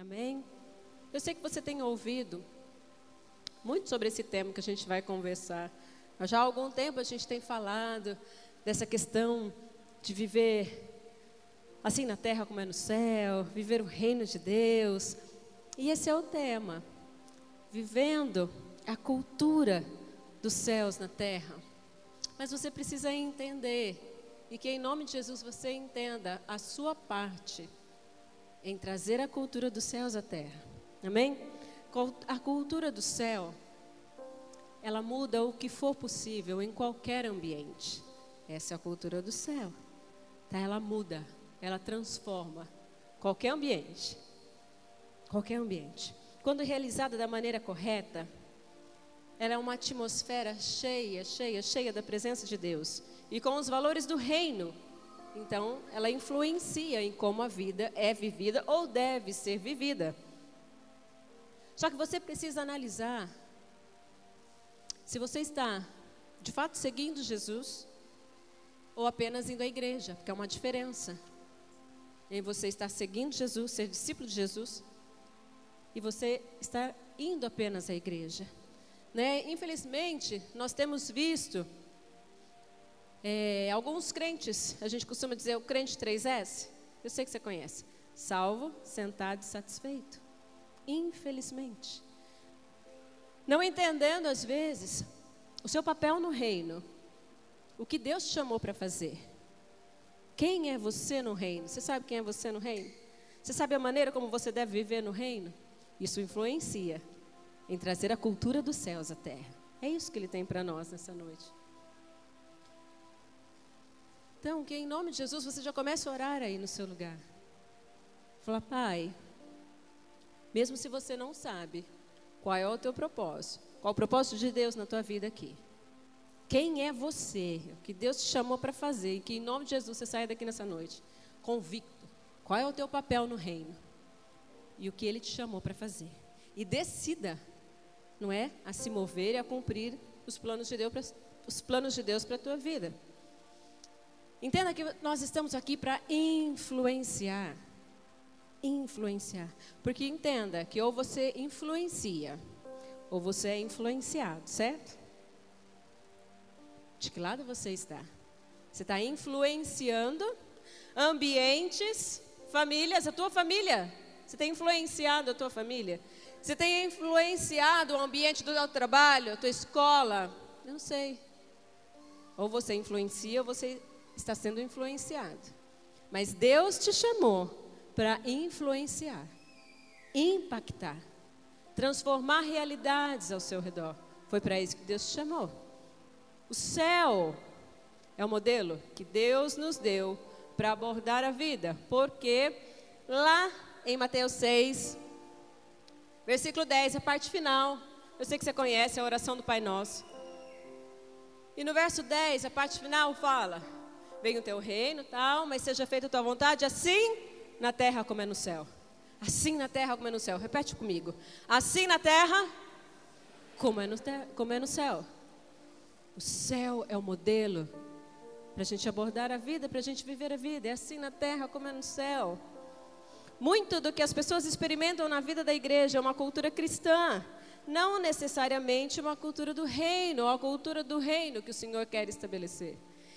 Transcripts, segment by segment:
Amém? Eu sei que você tem ouvido muito sobre esse tema que a gente vai conversar. Já há algum tempo a gente tem falado dessa questão de viver assim na terra como é no céu, viver o reino de Deus. E esse é o tema. Vivendo a cultura dos céus na terra. Mas você precisa entender e que em nome de Jesus você entenda a sua parte em trazer a cultura dos céus à terra. Amém? A cultura do céu, ela muda o que for possível em qualquer ambiente. Essa é a cultura do céu. Tá? Ela muda, ela transforma qualquer ambiente. Qualquer ambiente. Quando realizada da maneira correta, ela é uma atmosfera cheia, cheia, cheia da presença de Deus e com os valores do reino. Então, ela influencia em como a vida é vivida ou deve ser vivida. Só que você precisa analisar se você está de fato seguindo Jesus ou apenas indo à igreja, porque é uma diferença em você estar seguindo Jesus, ser discípulo de Jesus, e você estar indo apenas à igreja. Né? Infelizmente, nós temos visto é, alguns crentes, a gente costuma dizer o crente 3S, eu sei que você conhece, salvo, sentado e satisfeito. Infelizmente. Não entendendo, às vezes, o seu papel no reino, o que Deus te chamou para fazer. Quem é você no reino? Você sabe quem é você no reino? Você sabe a maneira como você deve viver no reino? Isso influencia em trazer a cultura dos céus à terra. É isso que ele tem para nós nessa noite. Então, que em nome de Jesus você já comece a orar aí no seu lugar. Fala, Pai, mesmo se você não sabe qual é o teu propósito, qual o propósito de Deus na tua vida aqui. Quem é você? O que Deus te chamou para fazer e que em nome de Jesus você saia daqui nessa noite convicto. Qual é o teu papel no reino? E o que ele te chamou para fazer. E decida, não é, a se mover e a cumprir os planos de Deus, os planos de Deus para a tua vida. Entenda que nós estamos aqui para influenciar. Influenciar. Porque entenda que ou você influencia, ou você é influenciado, certo? De que lado você está? Você está influenciando ambientes, famílias, a tua família. Você tem influenciado a tua família? Você tem influenciado o ambiente do teu trabalho, a tua escola? Eu não sei. Ou você influencia ou você está sendo influenciado. Mas Deus te chamou para influenciar, impactar, transformar realidades ao seu redor. Foi para isso que Deus te chamou. O céu é o modelo que Deus nos deu para abordar a vida, porque lá em Mateus 6, versículo 10, a parte final, eu sei que você conhece a oração do Pai Nosso. E no verso 10, a parte final fala: venha o teu reino, tal, mas seja feita a tua vontade, assim na terra como é no céu. Assim na terra como é no céu. Repete comigo. Assim na terra como é no, como é no céu. O céu é o modelo para a gente abordar a vida, para a gente viver a vida. É assim na terra como é no céu. Muito do que as pessoas experimentam na vida da igreja é uma cultura cristã, não necessariamente uma cultura do reino, ou a cultura do reino que o Senhor quer estabelecer.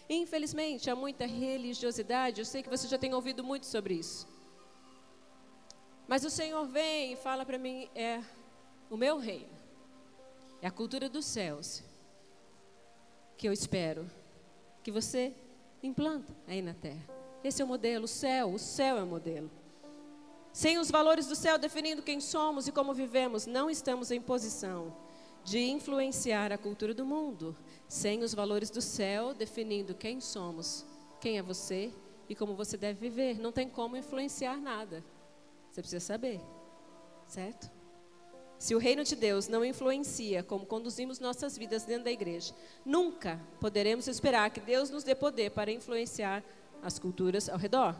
Infelizmente, há muita religiosidade, eu sei que você já tem ouvido muito sobre isso. Mas o Senhor vem e fala para mim: é o meu reino, é a cultura dos céus, que eu espero que você implanta aí na terra. Esse é o modelo, o céu, o céu é o modelo. Sem os valores do céu definindo quem somos e como vivemos, não estamos em posição de influenciar a cultura do mundo, sem os valores do céu definindo quem somos, quem é você e como você deve viver. Não tem como influenciar nada. Você precisa saber, certo? Se o reino de Deus não influencia como conduzimos nossas vidas dentro da igreja, nunca poderemos esperar que Deus nos dê poder para influenciar as culturas ao redor.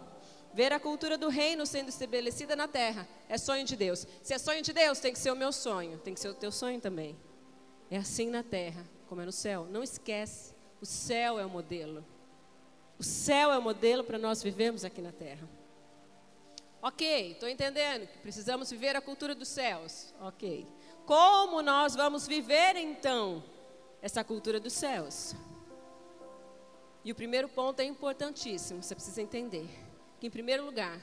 Ver a cultura do reino sendo estabelecida na terra é sonho de Deus. Se é sonho de Deus, tem que ser o meu sonho, tem que ser o teu sonho também. É assim na terra, como é no céu. Não esquece, o céu é o modelo. O céu é o modelo para nós vivermos aqui na terra. Ok, estou entendendo que precisamos viver a cultura dos céus. Ok. Como nós vamos viver então essa cultura dos céus? E o primeiro ponto é importantíssimo, você precisa entender. Que, em primeiro lugar,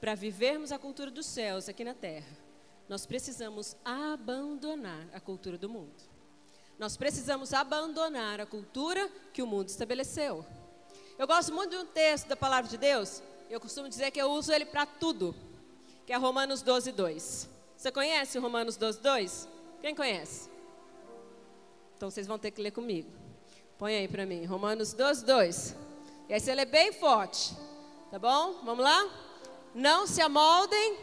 para vivermos a cultura dos céus aqui na terra, nós precisamos abandonar a cultura do mundo. Nós precisamos abandonar a cultura que o mundo estabeleceu. Eu gosto muito de um texto da palavra de Deus, eu costumo dizer que eu uso ele para tudo, que é Romanos 12, 2. Você conhece Romanos 12, 2? Quem conhece? Então vocês vão ter que ler comigo. Põe aí para mim, Romanos 12, 2. E aí você lê bem forte, tá bom? Vamos lá? Não se amoldem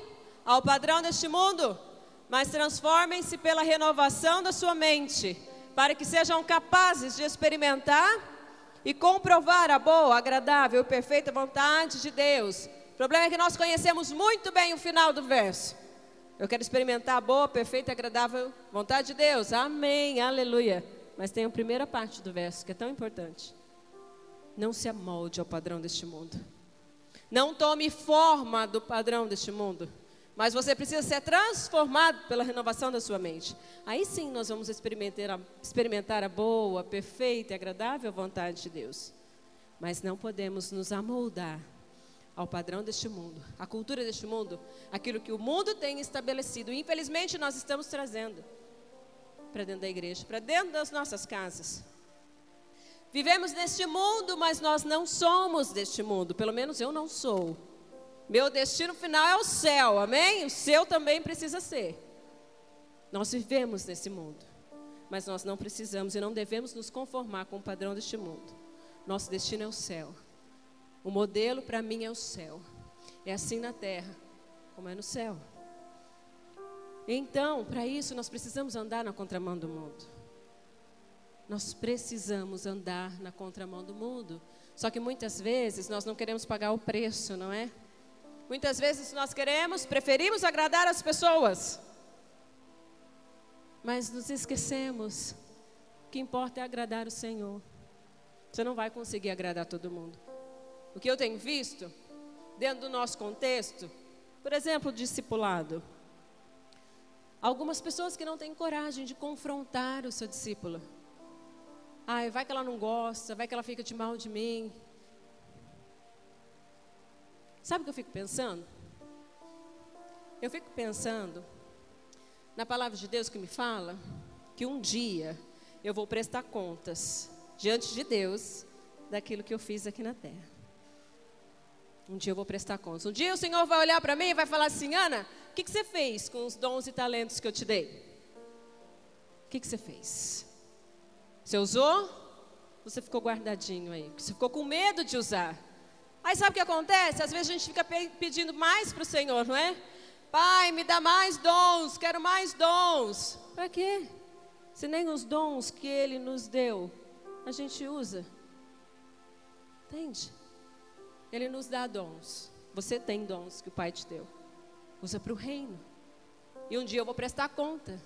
ao padrão deste mundo, mas transformem-se pela renovação da sua mente, para que sejam capazes de experimentar e comprovar a boa, agradável e perfeita vontade de Deus. O problema é que nós conhecemos muito bem o final do verso. Eu quero experimentar a boa, perfeita e agradável vontade de Deus. Amém, aleluia. Mas tem a primeira parte do verso que é tão importante. Não se amolde ao padrão deste mundo. Não tome forma do padrão deste mundo. Mas você precisa ser transformado pela renovação da sua mente. Aí sim nós vamos experimentar a, experimentar a boa, perfeita e agradável vontade de Deus. Mas não podemos nos amoldar ao padrão deste mundo, à cultura deste mundo, aquilo que o mundo tem estabelecido. Infelizmente, nós estamos trazendo para dentro da igreja, para dentro das nossas casas. Vivemos neste mundo, mas nós não somos deste mundo, pelo menos eu não sou. Meu destino final é o céu, amém? O seu também precisa ser. Nós vivemos nesse mundo, mas nós não precisamos e não devemos nos conformar com o padrão deste mundo. Nosso destino é o céu. O modelo para mim é o céu. É assim na terra, como é no céu. Então, para isso, nós precisamos andar na contramão do mundo. Nós precisamos andar na contramão do mundo. Só que muitas vezes nós não queremos pagar o preço, não é? Muitas vezes nós queremos, preferimos agradar as pessoas. Mas nos esquecemos que importa é agradar o Senhor. Você não vai conseguir agradar todo mundo. O que eu tenho visto, dentro do nosso contexto, por exemplo, discipulado. Algumas pessoas que não têm coragem de confrontar o seu discípulo. Ai, vai que ela não gosta, vai que ela fica de mal de mim. Sabe o que eu fico pensando? Eu fico pensando na palavra de Deus que me fala que um dia eu vou prestar contas diante de Deus daquilo que eu fiz aqui na terra. Um dia eu vou prestar contas. Um dia o Senhor vai olhar para mim e vai falar assim: Ana, o que, que, você fez com os dons e talentos que eu te dei? O que, que você fez? Você usou? Você ficou guardadinho aí? Você ficou com medo de usar? Aí sabe o que acontece? Às vezes a gente fica pedindo mais para o Senhor, não é? Pai, me dá mais dons, quero mais dons. Para quê? Se nem os dons que Ele nos deu a gente usa. Entende? Ele nos dá dons. Você tem dons que o Pai te deu. Usa para o reino. E um dia eu vou prestar conta.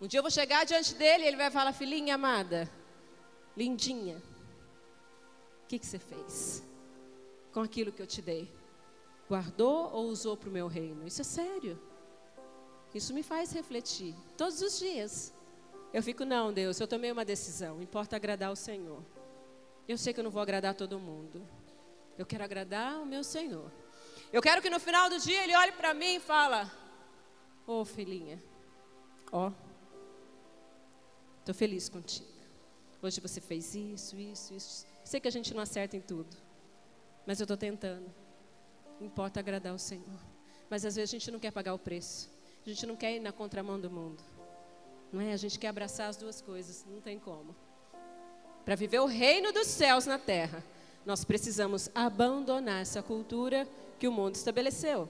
Um dia eu vou chegar diante dele e ele vai falar: Filhinha amada, lindinha, o que, que você fez com aquilo que eu te dei? Guardou ou usou para o meu reino? Isso é sério. Isso me faz refletir todos os dias. Eu fico, não, Deus, eu tomei uma decisão. Importa agradar o Senhor. Eu sei que eu não vou agradar todo mundo. Eu quero agradar o meu Senhor. Eu quero que no final do dia ele olhe para mim e fala: Ô oh, filhinha, ó, oh, estou feliz contigo. Hoje você fez isso, isso, isso. Sei que a gente não acerta em tudo, mas eu estou tentando. Importa agradar o Senhor. Mas às vezes a gente não quer pagar o preço. A gente não quer ir na contramão do mundo. Não é? A gente quer abraçar as duas coisas. Não tem como. Para viver o reino dos céus na terra, nós precisamos abandonar essa cultura que o mundo estabeleceu.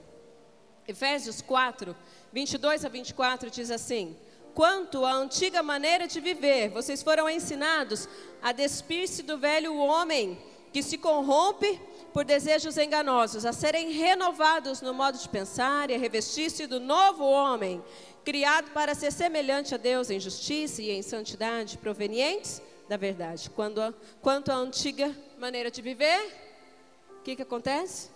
Efésios 4, 22 a 24 diz assim: Quanto à antiga maneira de viver, vocês foram ensinados a despir-se do velho homem que se corrompe por desejos enganosos, a serem renovados no modo de pensar e a revestir-se do novo homem, criado para ser semelhante a Deus em justiça e em santidade, provenientes da verdade. Quando quanto à antiga maneira de viver, o que, que acontece?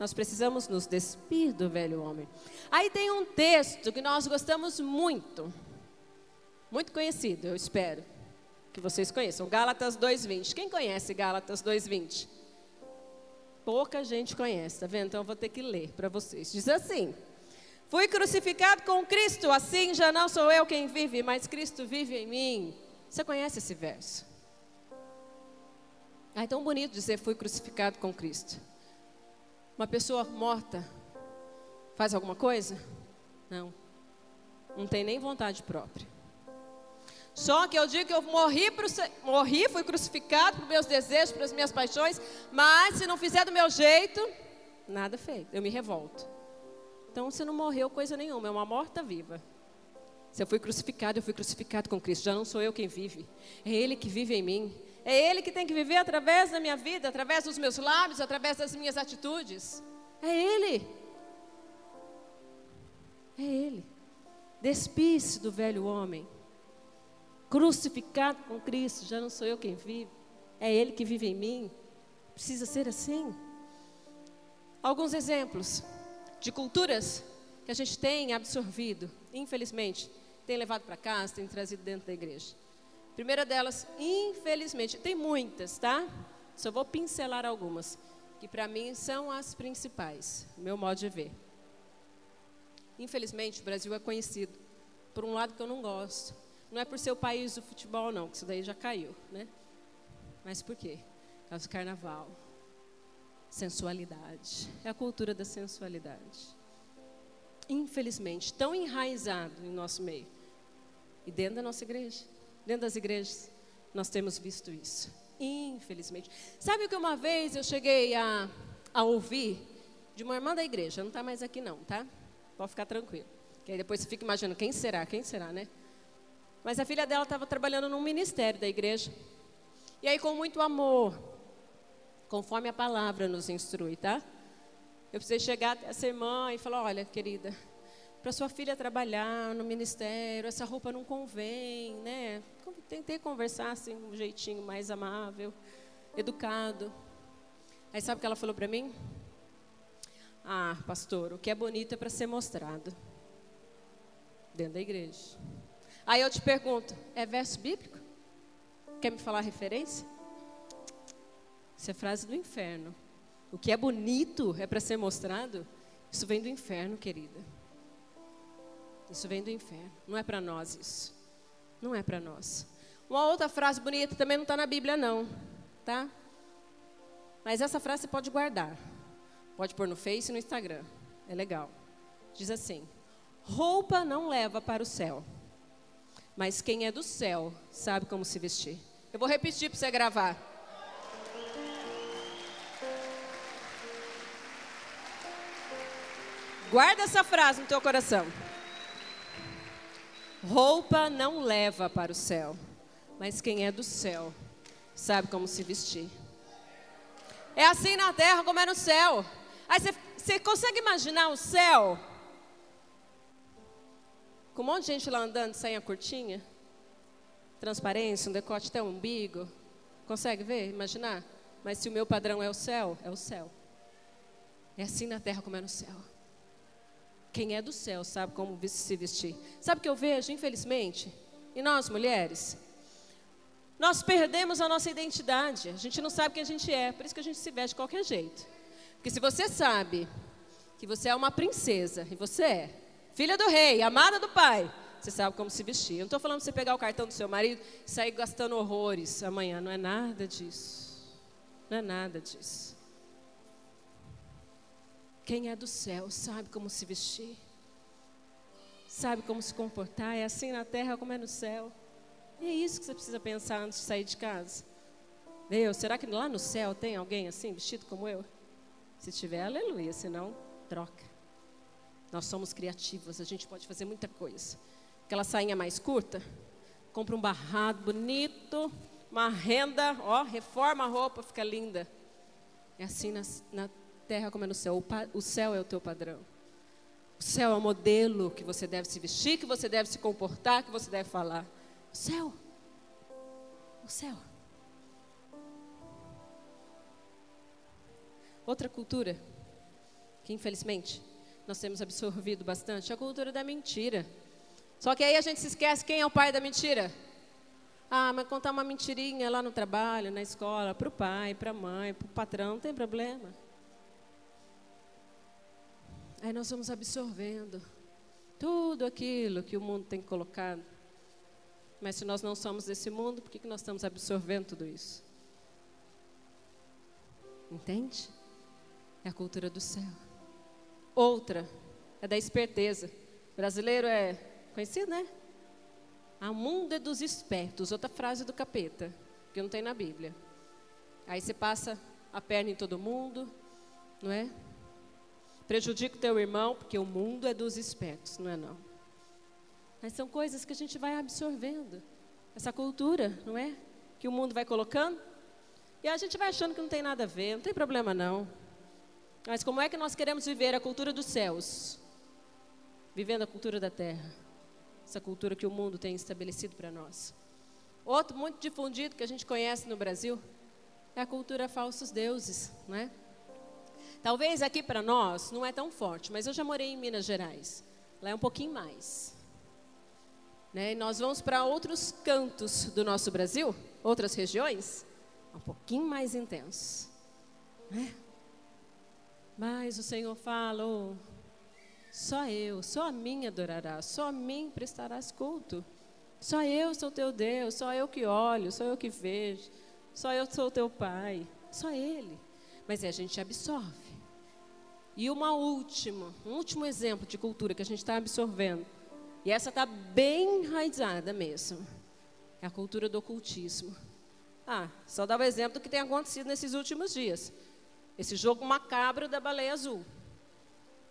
Nós precisamos nos despir do velho homem. Aí tem um texto que nós gostamos muito, muito conhecido, eu espero que vocês conheçam, Gálatas 2:20. Quem conhece Gálatas 2:20? Pouca gente conhece, tá vendo? Então eu vou ter que ler para vocês. Diz assim: Fui crucificado com Cristo, assim já não sou eu quem vive, mas Cristo vive em mim. Você conhece esse verso? Ah, é tão bonito dizer fui crucificado com Cristo. Uma pessoa morta faz alguma coisa? Não. Não tem nem vontade própria. Só que eu digo que eu morri, pro, morri fui crucificado para meus desejos, para as minhas paixões, mas se não fizer do meu jeito, nada feito, eu me revolto. Então você não morreu coisa nenhuma, é uma morta viva. Se eu fui crucificado, eu fui crucificado com Cristo, já não sou eu quem vive, é Ele que vive em mim. É Ele que tem que viver através da minha vida, através dos meus lábios, através das minhas atitudes. É Ele. É Ele. Despisse do velho homem crucificado com Cristo, já não sou eu quem vive, é Ele que vive em mim. Precisa ser assim. Alguns exemplos de culturas que a gente tem absorvido, infelizmente, tem levado para casa, tem trazido dentro da igreja. Primeira delas, infelizmente, tem muitas, tá? Só vou pincelar algumas, que para mim são as principais, meu modo de ver. Infelizmente, o Brasil é conhecido por um lado que eu não gosto, não é por ser o país do futebol, não, que isso daí já caiu, né? Mas por quê? Por causa do carnaval. Sensualidade. É a cultura da sensualidade. Infelizmente, tão enraizado em nosso meio. E dentro da nossa igreja, dentro das igrejas, nós temos visto isso. Infelizmente. Sabe o que uma vez eu cheguei a, a ouvir de uma irmã da igreja? Não está mais aqui, não, tá? Pode ficar tranquilo. Que aí depois você fica imaginando quem será, quem será, né? Mas a filha dela estava trabalhando num ministério da igreja. E aí, com muito amor, conforme a palavra nos instrui, tá? Eu precisei chegar até essa irmã e falar: olha, querida, para sua filha trabalhar no ministério, essa roupa não convém, né? Tentei conversar assim, um jeitinho mais amável, educado. Aí sabe o que ela falou para mim? Ah, pastor, o que é bonito é para ser mostrado dentro da igreja. Aí eu te pergunto, é verso bíblico? Quer me falar a referência? Isso é frase do inferno. O que é bonito é para ser mostrado. Isso vem do inferno, querida. Isso vem do inferno. Não é para nós isso. Não é para nós. Uma outra frase bonita também não está na Bíblia, não. Tá? Mas essa frase você pode guardar. Pode pôr no Face e no Instagram. É legal. Diz assim: Roupa não leva para o céu mas quem é do céu sabe como se vestir. Eu vou repetir para você gravar. Guarda essa frase no teu coração. Roupa não leva para o céu, mas quem é do céu sabe como se vestir. É assim na terra como é no céu. Aí você, você consegue imaginar o céu? Com um monte de gente lá andando, sainha curtinha, transparência, um decote até o umbigo. Consegue ver, imaginar? Mas se o meu padrão é o céu, é o céu. É assim na terra como é no céu. Quem é do céu sabe como se vestir. Sabe o que eu vejo, infelizmente? E nós, mulheres? Nós perdemos a nossa identidade. A gente não sabe quem a gente é. Por isso que a gente se veste de qualquer jeito. Porque se você sabe que você é uma princesa, e você é, Filha do rei, amada do pai. Você sabe como se vestir. Eu não estou falando para você pegar o cartão do seu marido e sair gastando horrores amanhã. Não é nada disso. Não é nada disso. Quem é do céu sabe como se vestir. Sabe como se comportar. É assim na terra como é no céu. E é isso que você precisa pensar antes de sair de casa. Deus, será que lá no céu tem alguém assim, vestido como eu? Se tiver, aleluia. Senão, troca. Nós somos criativos, a gente pode fazer muita coisa. Aquela sainha mais curta, compra um barrado bonito, uma renda, ó, reforma a roupa, fica linda. É assim na, na terra como é no céu. O, pa, o céu é o teu padrão. O céu é o modelo que você deve se vestir, que você deve se comportar, que você deve falar. O céu. O céu. Outra cultura que infelizmente nós temos absorvido bastante, a cultura da mentira. Só que aí a gente se esquece quem é o pai da mentira. Ah, mas contar uma mentirinha lá no trabalho, na escola, para o pai, para a mãe, para o patrão, não tem problema. Aí nós vamos absorvendo tudo aquilo que o mundo tem colocado. Mas se nós não somos desse mundo, por que, que nós estamos absorvendo tudo isso? Entende? É a cultura do céu. Outra é da esperteza. O brasileiro é conhecido, né? O mundo é dos espertos. Outra frase do capeta, que não tem na Bíblia. Aí você passa a perna em todo mundo, não é? Prejudica o teu irmão, porque o mundo é dos espertos, não é não. Mas são coisas que a gente vai absorvendo. Essa cultura, não é? Que o mundo vai colocando. E a gente vai achando que não tem nada a ver, não tem problema não. Mas como é que nós queremos viver a cultura dos céus? Vivendo a cultura da terra. Essa cultura que o mundo tem estabelecido para nós. Outro muito difundido que a gente conhece no Brasil é a cultura falsos deuses, não é? Talvez aqui para nós não é tão forte, mas eu já morei em Minas Gerais. Lá é um pouquinho mais. Né? E nós vamos para outros cantos do nosso Brasil, outras regiões, um pouquinho mais intenso. Né? Mas o Senhor fala, oh, só eu, só a mim adorarás, só a mim prestarás culto. Só eu sou teu Deus, só eu que olho, só eu que vejo, só eu sou teu Pai, só Ele. Mas a gente absorve. E uma última, um último exemplo de cultura que a gente está absorvendo. E essa está bem enraizada mesmo. É a cultura do ocultismo. Ah, só dar o exemplo do que tem acontecido nesses últimos dias. Esse jogo macabro da baleia azul.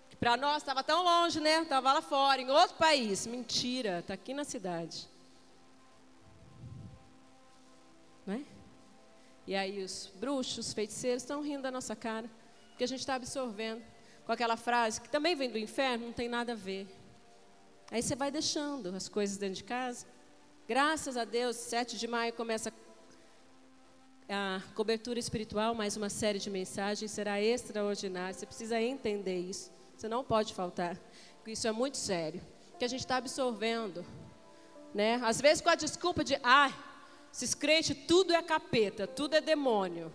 Que para nós estava tão longe, né? Estava lá fora, em outro país. Mentira, está aqui na cidade. Não é? E aí os bruxos, os feiticeiros estão rindo da nossa cara que a gente está absorvendo com aquela frase que também vem do inferno, não tem nada a ver. Aí você vai deixando as coisas dentro de casa. Graças a Deus, 7 de maio começa a cobertura espiritual, mais uma série de mensagens, será extraordinária. Você precisa entender isso. Você não pode faltar. Isso é muito sério. Que a gente está absorvendo. Né? Às vezes com a desculpa de, ah, esses crentes, tudo é capeta, tudo é demônio.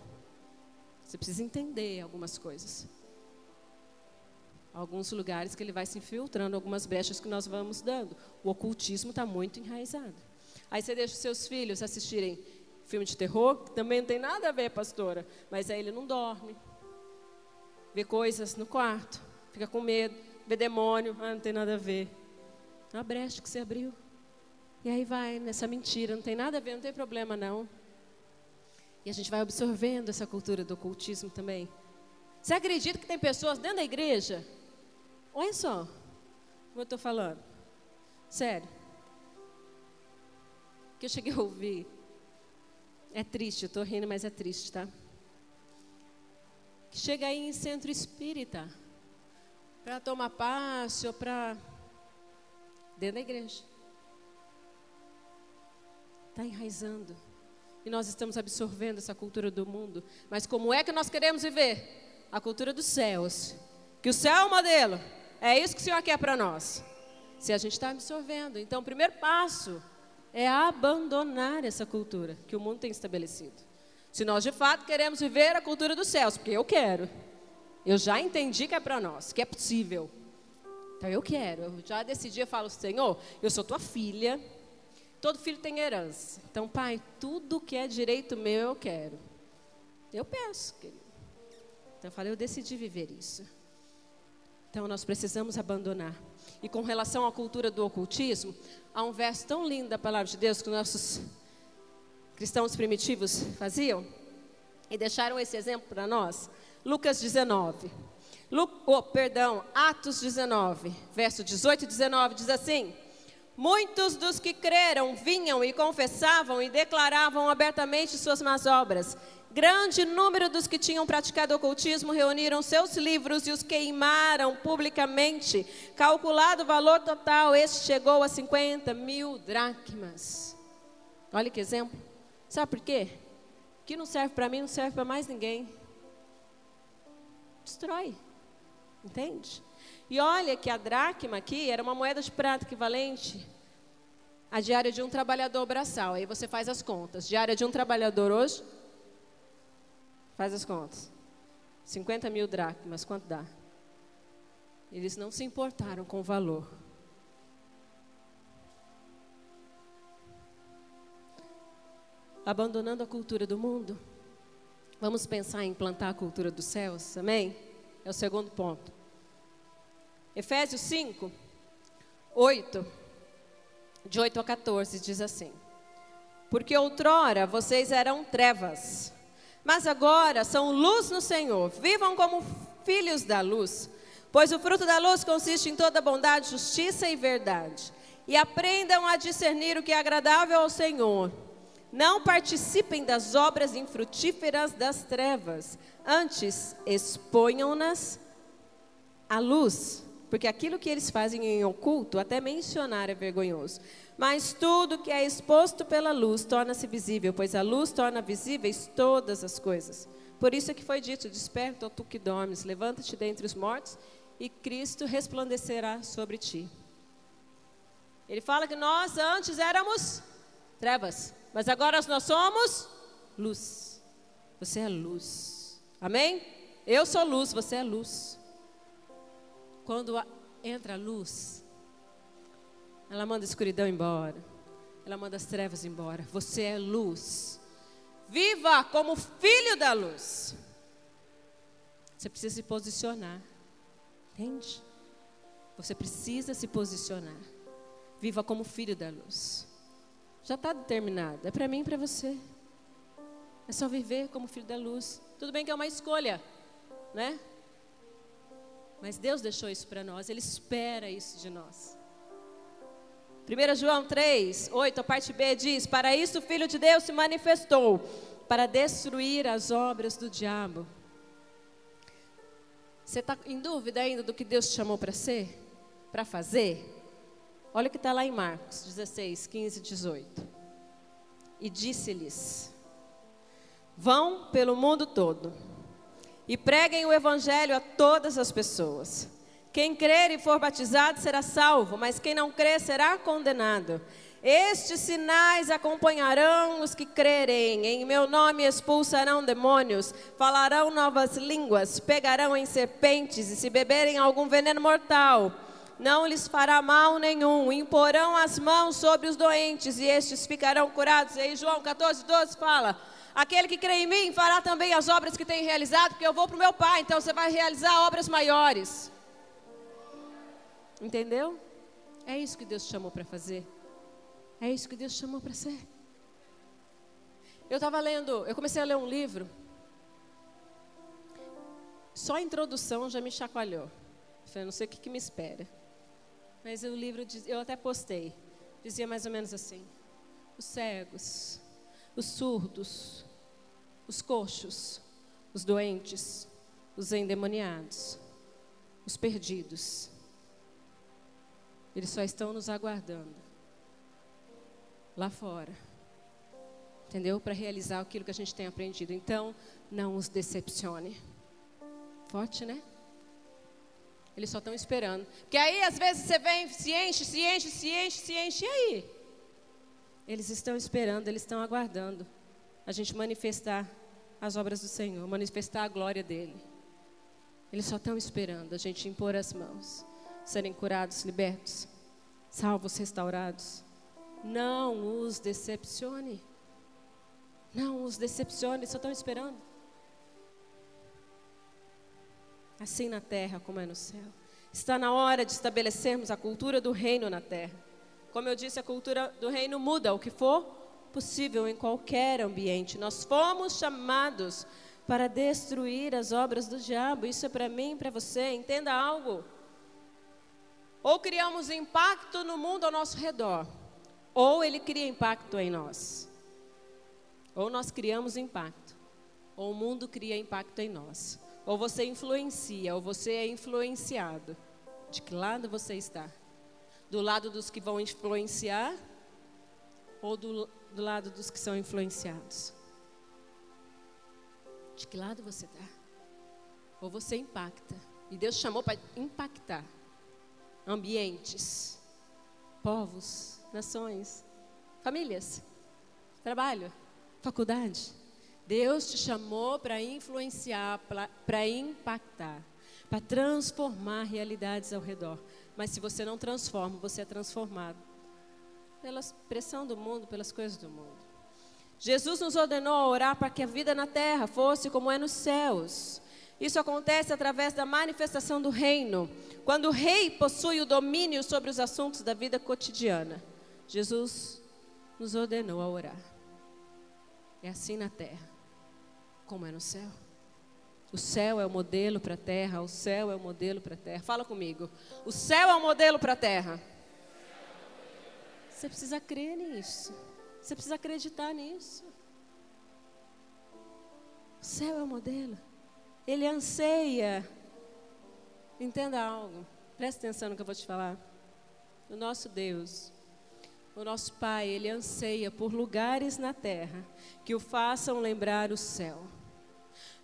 Você precisa entender algumas coisas. Alguns lugares que ele vai se infiltrando, algumas brechas que nós vamos dando. O ocultismo está muito enraizado. Aí você deixa os seus filhos assistirem filme de terror, que também não tem nada a ver, pastora, mas aí ele não dorme. Vê coisas no quarto, fica com medo, vê demônio, ah, não tem nada a ver. Uma brecha que você abriu. E aí vai nessa mentira, não tem nada a ver, não tem problema não. E a gente vai absorvendo essa cultura do ocultismo também. Você acredita que tem pessoas dentro da igreja? Olha só, como eu estou falando. Sério. Que eu cheguei a ouvir. É triste, eu estou rindo, mas é triste, tá? Que chega aí em centro espírita para tomar passe ou para. dentro da igreja. Está enraizando. E nós estamos absorvendo essa cultura do mundo. Mas como é que nós queremos viver? A cultura dos céus. Que o céu é o modelo. É isso que o Senhor quer para nós. Se a gente está absorvendo. Então, o primeiro passo é abandonar essa cultura que o mundo tem estabelecido. Se nós de fato queremos viver a cultura dos céus, porque eu quero. Eu já entendi que é para nós, que é possível. Então eu quero, eu já decidi, eu falo, Senhor, eu sou tua filha, Todo filho tem herança. Então, pai, tudo que é direito meu eu quero. Eu peço, querido. Então eu falei, eu decidi viver isso. Então nós precisamos abandonar. E com relação à cultura do ocultismo, há um verso tão lindo da palavra de Deus que nossos cristãos primitivos faziam e deixaram esse exemplo para nós. Lucas 19. Lu, oh, perdão, Atos 19, verso 18 e 19 diz assim: Muitos dos que creram vinham e confessavam e declaravam abertamente suas más obras. Grande número dos que tinham praticado ocultismo reuniram seus livros e os queimaram publicamente. Calculado o valor total, este chegou a 50 mil dracmas. Olha que exemplo. Sabe por quê? Que não serve para mim, não serve para mais ninguém. Destrói. Entende? E olha que a dracma aqui era uma moeda de prata equivalente à diária de um trabalhador braçal. Aí você faz as contas. Diária de um trabalhador hoje? Faz as contas. 50 mil dracmas, quanto dá? Eles não se importaram com o valor. Abandonando a cultura do mundo, vamos pensar em implantar a cultura dos céus, amém? É o segundo ponto. Efésios 5, 8, de 8 a 14, diz assim: Porque outrora vocês eram trevas, mas agora são luz no Senhor. Vivam como filhos da luz, pois o fruto da luz consiste em toda bondade, justiça e verdade. E aprendam a discernir o que é agradável ao Senhor. Não participem das obras infrutíferas das trevas, antes exponham-nas à luz porque aquilo que eles fazem em oculto, até mencionar é vergonhoso. Mas tudo que é exposto pela luz torna-se visível, pois a luz torna visíveis todas as coisas. Por isso é que foi dito: Desperta, ó tu que dormes, levanta-te dentre os mortos, e Cristo resplandecerá sobre ti. Ele fala que nós antes éramos trevas, mas agora nós somos luz. Você é luz. Amém? Eu sou luz, você é luz. Quando entra a luz, ela manda a escuridão embora. Ela manda as trevas embora. Você é luz. Viva como filho da luz. Você precisa se posicionar. Entende? Você precisa se posicionar. Viva como filho da luz. Já está determinado. É para mim e para você. É só viver como filho da luz. Tudo bem que é uma escolha, né? Mas Deus deixou isso para nós, Ele espera isso de nós. 1 João 3, 8, a parte B diz: Para isso o Filho de Deus se manifestou, para destruir as obras do diabo. Você está em dúvida ainda do que Deus te chamou para ser? Para fazer? Olha o que está lá em Marcos 16, 15 e 18. E disse-lhes: Vão pelo mundo todo e preguem o evangelho a todas as pessoas. Quem crer e for batizado será salvo, mas quem não crer será condenado. Estes sinais acompanharão os que crerem. Em meu nome expulsarão demônios, falarão novas línguas, pegarão em serpentes e se beberem algum veneno mortal, não lhes fará mal nenhum. Imporão as mãos sobre os doentes e estes ficarão curados. E aí João 14, 12 fala: Aquele que crê em mim fará também as obras que tem realizado, porque eu vou para o meu Pai, então você vai realizar obras maiores. Entendeu? É isso que Deus chamou para fazer. É isso que Deus chamou para ser. Eu estava lendo, eu comecei a ler um livro. Só a introdução já me chacoalhou. Eu falei, não sei o que, que me espera. Mas o livro, eu até postei, dizia mais ou menos assim: os cegos, os surdos, os coxos, os doentes, os endemoniados, os perdidos. Eles só estão nos aguardando lá fora. Entendeu? Para realizar aquilo que a gente tem aprendido. Então, não os decepcione. Forte, né? Eles só estão esperando. Porque aí, às vezes, você vem, se enche, se enche, se enche, se enche, e aí? Eles estão esperando, eles estão aguardando a gente manifestar as obras do Senhor, manifestar a glória dele. Eles só estão esperando a gente impor as mãos, serem curados, libertos, salvos, restaurados. Não os decepcione. Não os decepcione, só estão esperando. Assim na terra como é no céu. Está na hora de estabelecermos a cultura do reino na terra. Como eu disse, a cultura do reino muda. O que for possível em qualquer ambiente. Nós fomos chamados para destruir as obras do diabo. Isso é para mim para você. Entenda algo. Ou criamos impacto no mundo ao nosso redor, ou ele cria impacto em nós. Ou nós criamos impacto, ou o mundo cria impacto em nós. Ou você influencia, ou você é influenciado. De que lado você está? Do lado dos que vão influenciar ou do, do lado dos que são influenciados? De que lado você está? Ou você impacta, E Deus chamou para impactar ambientes, povos, nações, famílias, trabalho, faculdade. Deus te chamou para influenciar, para impactar, para transformar realidades ao redor. Mas se você não transforma, você é transformado pela pressão do mundo, pelas coisas do mundo. Jesus nos ordenou a orar para que a vida na terra fosse como é nos céus. Isso acontece através da manifestação do reino, quando o rei possui o domínio sobre os assuntos da vida cotidiana. Jesus nos ordenou a orar. É assim na terra, como é no céu. O céu é o modelo para a terra, o céu é o modelo para a terra. Fala comigo. O céu é o modelo para a terra. Você precisa crer nisso. Você precisa acreditar nisso. O céu é o modelo. Ele anseia. Entenda algo. Preste atenção no que eu vou te falar. O nosso Deus, o nosso Pai, ele anseia por lugares na terra que o façam lembrar o céu.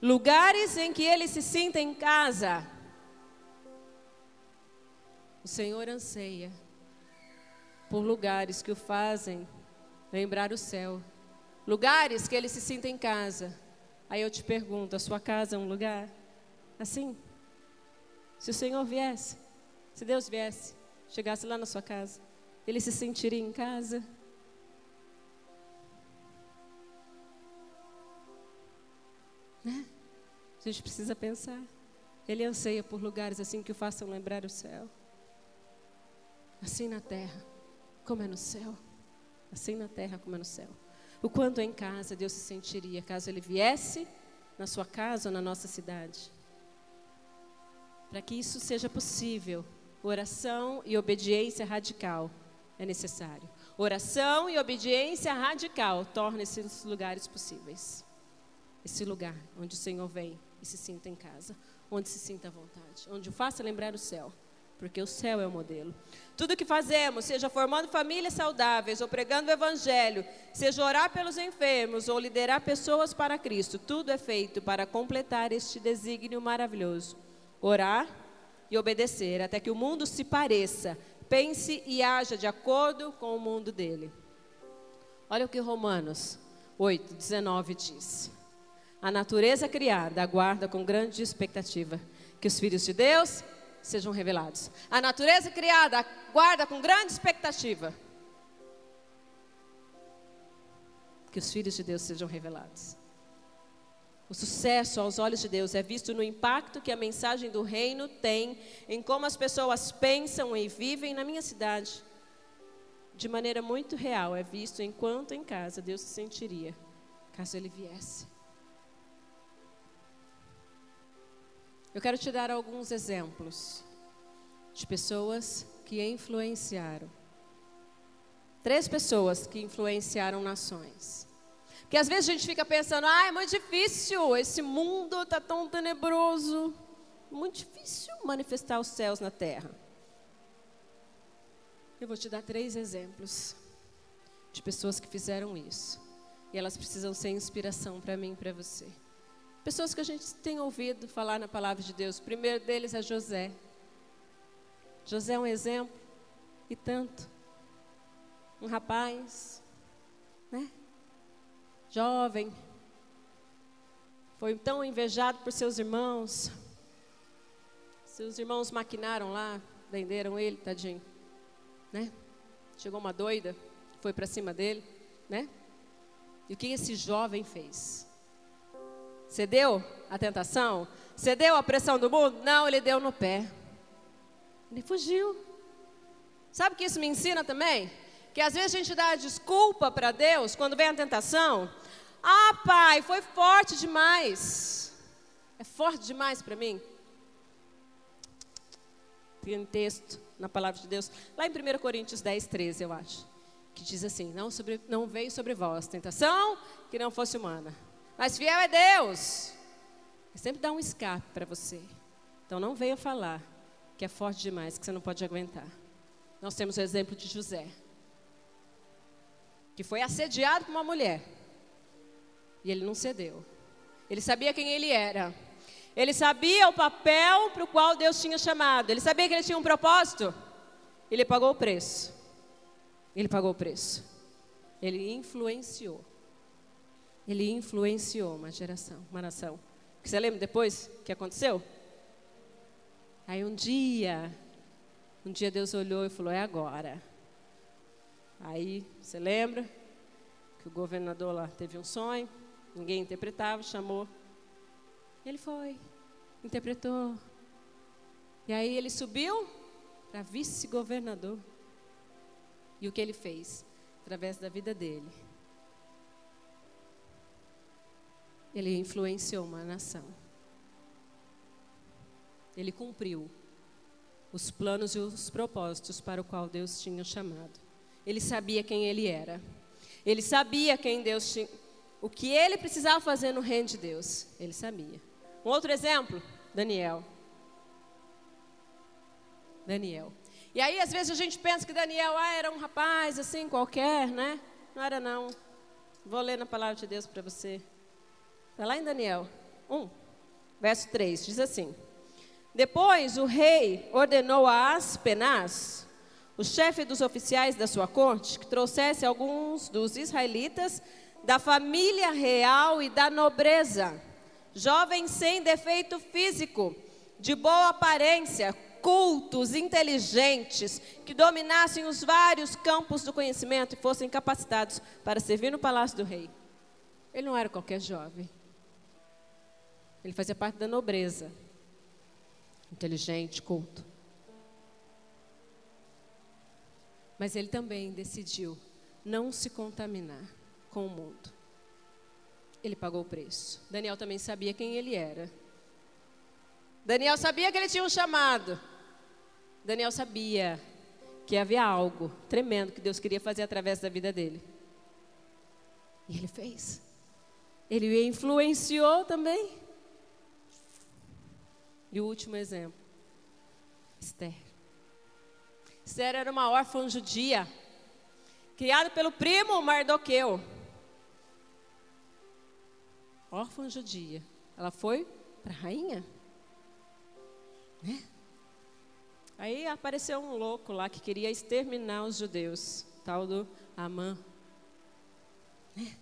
Lugares em que ele se sinta em casa. O Senhor anseia por lugares que o fazem lembrar o céu. Lugares que ele se sinta em casa. Aí eu te pergunto: a sua casa é um lugar assim? Se o Senhor viesse, se Deus viesse, chegasse lá na sua casa, ele se sentiria em casa? Né? A gente precisa pensar. Ele anseia por lugares assim que o façam lembrar o céu. Assim na terra, como é no céu. Assim na terra, como é no céu o quanto em casa Deus se sentiria caso Ele viesse na sua casa ou na nossa cidade. Para que isso seja possível, oração e obediência radical é necessário. Oração e obediência radical tornam esses lugares possíveis. Esse lugar onde o Senhor vem e se sinta em casa, onde se sinta à vontade, onde o faça lembrar o céu porque o céu é o modelo. Tudo que fazemos, seja formando famílias saudáveis, ou pregando o evangelho, seja orar pelos enfermos, ou liderar pessoas para Cristo, tudo é feito para completar este desígnio maravilhoso. Orar e obedecer, até que o mundo se pareça, pense e haja de acordo com o mundo dele. Olha o que Romanos 8, 19 diz. A natureza criada aguarda com grande expectativa que os filhos de Deus sejam revelados. A natureza criada aguarda com grande expectativa que os filhos de Deus sejam revelados. O sucesso aos olhos de Deus é visto no impacto que a mensagem do reino tem em como as pessoas pensam e vivem na minha cidade. De maneira muito real, é visto enquanto em casa Deus se sentiria caso ele viesse. Eu quero te dar alguns exemplos de pessoas que influenciaram. Três pessoas que influenciaram nações. Porque às vezes a gente fica pensando, ah, é muito difícil, esse mundo está tão tenebroso. Muito difícil manifestar os céus na terra. Eu vou te dar três exemplos de pessoas que fizeram isso. E elas precisam ser inspiração para mim e para você. Pessoas que a gente tem ouvido falar na palavra de Deus. O primeiro deles é José. José é um exemplo e tanto. Um rapaz, né? Jovem. Foi tão invejado por seus irmãos. Seus irmãos maquinaram lá, venderam ele, tadinho, né? Chegou uma doida, foi para cima dele, né? E o que esse jovem fez? Cedeu à tentação? Cedeu à pressão do mundo? Não, ele deu no pé. Ele fugiu. Sabe o que isso me ensina também? Que às vezes a gente dá desculpa para Deus quando vem a tentação. Ah, pai, foi forte demais. É forte demais para mim. Tem um texto na palavra de Deus, lá em 1 Coríntios 10, 13, eu acho, que diz assim: não, sobre, não veio sobre vós tentação que não fosse humana mas fiel é Deus. Ele sempre dá um escape para você. Então não venha falar que é forte demais, que você não pode aguentar. Nós temos o exemplo de José, que foi assediado por uma mulher. E ele não cedeu. Ele sabia quem ele era. Ele sabia o papel para o qual Deus tinha chamado. Ele sabia que ele tinha um propósito. Ele pagou o preço. Ele pagou o preço. Ele influenciou. Ele influenciou uma geração, uma nação. Você lembra depois que aconteceu? Aí um dia, um dia Deus olhou e falou: É agora. Aí, você lembra que o governador lá teve um sonho, ninguém interpretava, chamou. Ele foi, interpretou. E aí ele subiu para vice-governador. E o que ele fez? Através da vida dele. Ele influenciou uma nação. Ele cumpriu os planos e os propósitos para o qual Deus tinha chamado. Ele sabia quem ele era. Ele sabia quem Deus tinha, o que ele precisava fazer no reino de Deus. Ele sabia. Um outro exemplo, Daniel. Daniel. E aí, às vezes, a gente pensa que Daniel ah, era um rapaz assim, qualquer, né? Não era, não. Vou ler na palavra de Deus para você. Está lá em Daniel 1, verso 3, diz assim: Depois o rei ordenou a Aspenaz, o chefe dos oficiais da sua corte, que trouxesse alguns dos israelitas da família real e da nobreza, jovens sem defeito físico, de boa aparência, cultos, inteligentes, que dominassem os vários campos do conhecimento e fossem capacitados para servir no palácio do rei. Ele não era qualquer jovem. Ele fazia parte da nobreza. Inteligente, culto. Mas ele também decidiu não se contaminar com o mundo. Ele pagou o preço. Daniel também sabia quem ele era. Daniel sabia que ele tinha um chamado. Daniel sabia que havia algo tremendo que Deus queria fazer através da vida dele. E ele fez. Ele influenciou também. E o último exemplo, Esther. Esther era uma órfã judia, criada pelo primo Mardoqueu. Órfã judia. Ela foi para a rainha. Né? Aí apareceu um louco lá que queria exterminar os judeus, tal do Amã. Né?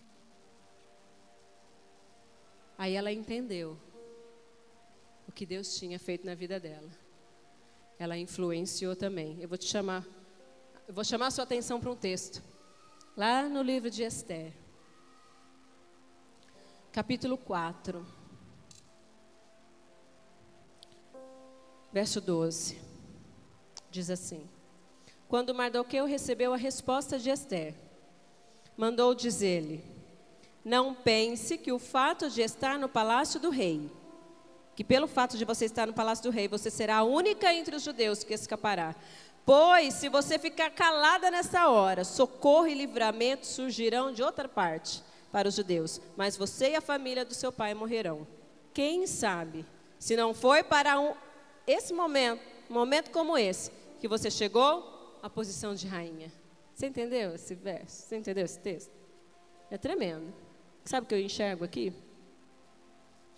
Aí ela entendeu o que Deus tinha feito na vida dela. Ela influenciou também. Eu vou te chamar, eu vou chamar a sua atenção para um texto. Lá no livro de Esther. Capítulo 4. Verso 12. Diz assim: Quando Mardoqueu recebeu a resposta de Esther, mandou dizer-lhe: Não pense que o fato de estar no palácio do rei que pelo fato de você estar no palácio do rei, você será a única entre os judeus que escapará. Pois, se você ficar calada nessa hora, socorro e livramento surgirão de outra parte para os judeus, mas você e a família do seu pai morrerão. Quem sabe, se não foi para um, esse momento, momento como esse, que você chegou à posição de rainha. Você entendeu esse verso? Você entendeu esse texto? É tremendo. Sabe o que eu enxergo aqui?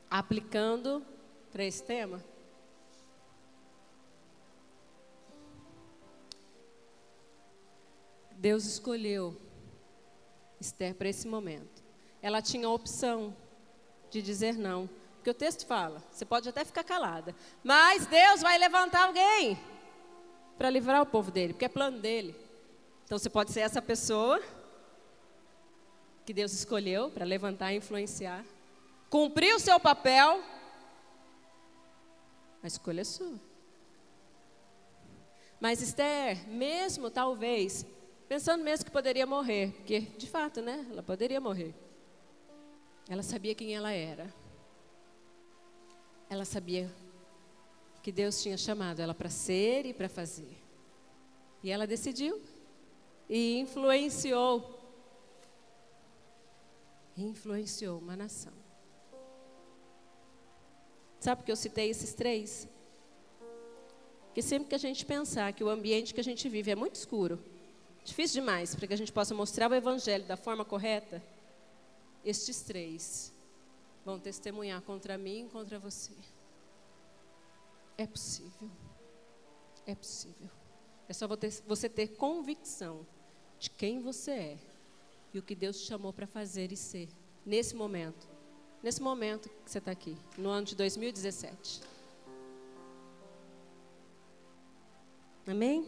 Aplicando para esse tema? Deus escolheu Esther para esse momento. Ela tinha a opção de dizer não. Porque o texto fala, você pode até ficar calada, mas Deus vai levantar alguém para livrar o povo dele, porque é plano dele. Então você pode ser essa pessoa que Deus escolheu para levantar e influenciar, cumprir o seu papel a escolha é sua. Mas Esther, mesmo talvez, pensando mesmo que poderia morrer, porque de fato, né, ela poderia morrer. Ela sabia quem ela era. Ela sabia que Deus tinha chamado ela para ser e para fazer. E ela decidiu e influenciou influenciou uma nação. Sabe por que eu citei esses três? Porque sempre que a gente pensar que o ambiente que a gente vive é muito escuro, difícil demais para que a gente possa mostrar o Evangelho da forma correta, estes três vão testemunhar contra mim e contra você. É possível. É possível. É só você ter convicção de quem você é e o que Deus te chamou para fazer e ser nesse momento. Nesse momento que você está aqui, no ano de 2017. Amém?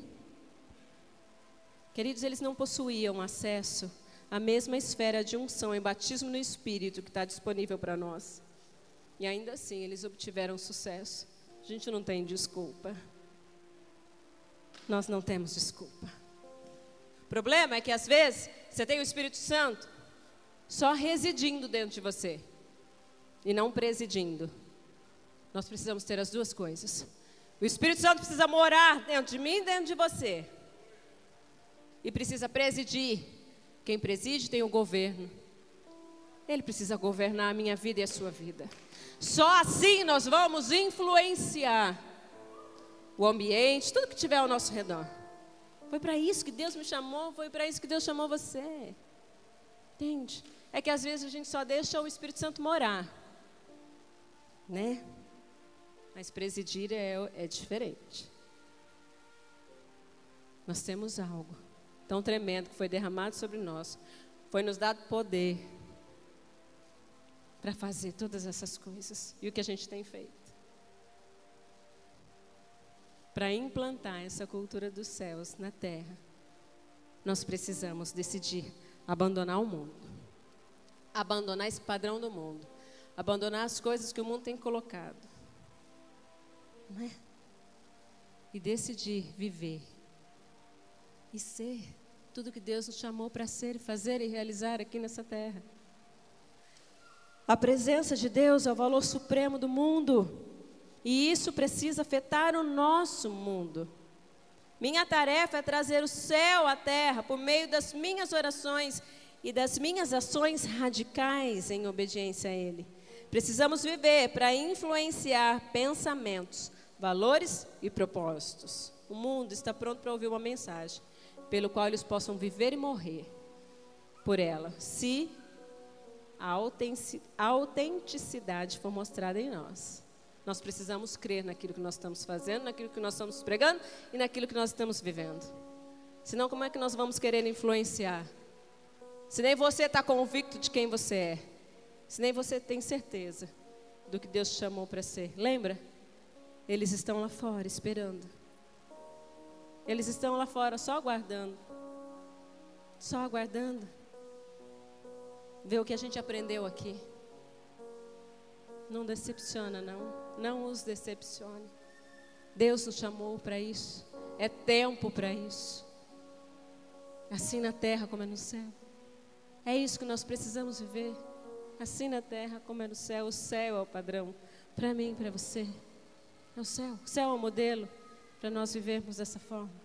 Queridos, eles não possuíam acesso à mesma esfera de unção e batismo no Espírito que está disponível para nós. E ainda assim, eles obtiveram sucesso. A gente não tem desculpa. Nós não temos desculpa. O problema é que às vezes você tem o Espírito Santo só residindo dentro de você e não presidindo. Nós precisamos ter as duas coisas. O Espírito Santo precisa morar dentro de mim dentro de você. E precisa presidir. Quem preside tem o governo. Ele precisa governar a minha vida e a sua vida. Só assim nós vamos influenciar o ambiente, tudo que tiver ao nosso redor. Foi para isso que Deus me chamou, foi para isso que Deus chamou você. Entende? É que às vezes a gente só deixa o Espírito Santo morar. Né? Mas presidir é, é diferente. Nós temos algo tão tremendo que foi derramado sobre nós. Foi nos dado poder para fazer todas essas coisas. E o que a gente tem feito? Para implantar essa cultura dos céus na terra, nós precisamos decidir abandonar o mundo. Abandonar esse padrão do mundo. Abandonar as coisas que o mundo tem colocado. Não é? E decidir viver e ser tudo que Deus nos chamou para ser, fazer e realizar aqui nessa terra. A presença de Deus é o valor supremo do mundo. E isso precisa afetar o nosso mundo. Minha tarefa é trazer o céu à terra por meio das minhas orações e das minhas ações radicais em obediência a Ele. Precisamos viver para influenciar pensamentos, valores e propósitos. O mundo está pronto para ouvir uma mensagem pelo qual eles possam viver e morrer por ela, se a autenticidade for mostrada em nós. Nós precisamos crer naquilo que nós estamos fazendo, naquilo que nós estamos pregando e naquilo que nós estamos vivendo. Senão, como é que nós vamos querer influenciar? Se nem você está convicto de quem você é, se nem você tem certeza do que Deus chamou para ser. Lembra? Eles estão lá fora esperando. Eles estão lá fora só aguardando. Só aguardando ver o que a gente aprendeu aqui. Não decepciona, não. Não os decepcione. Deus nos chamou para isso. É tempo para isso. Assim na terra como é no céu. É isso que nós precisamos viver. Assim na terra como é no céu. O céu é o padrão. Para mim para você. É o céu. O céu é o modelo para nós vivermos dessa forma.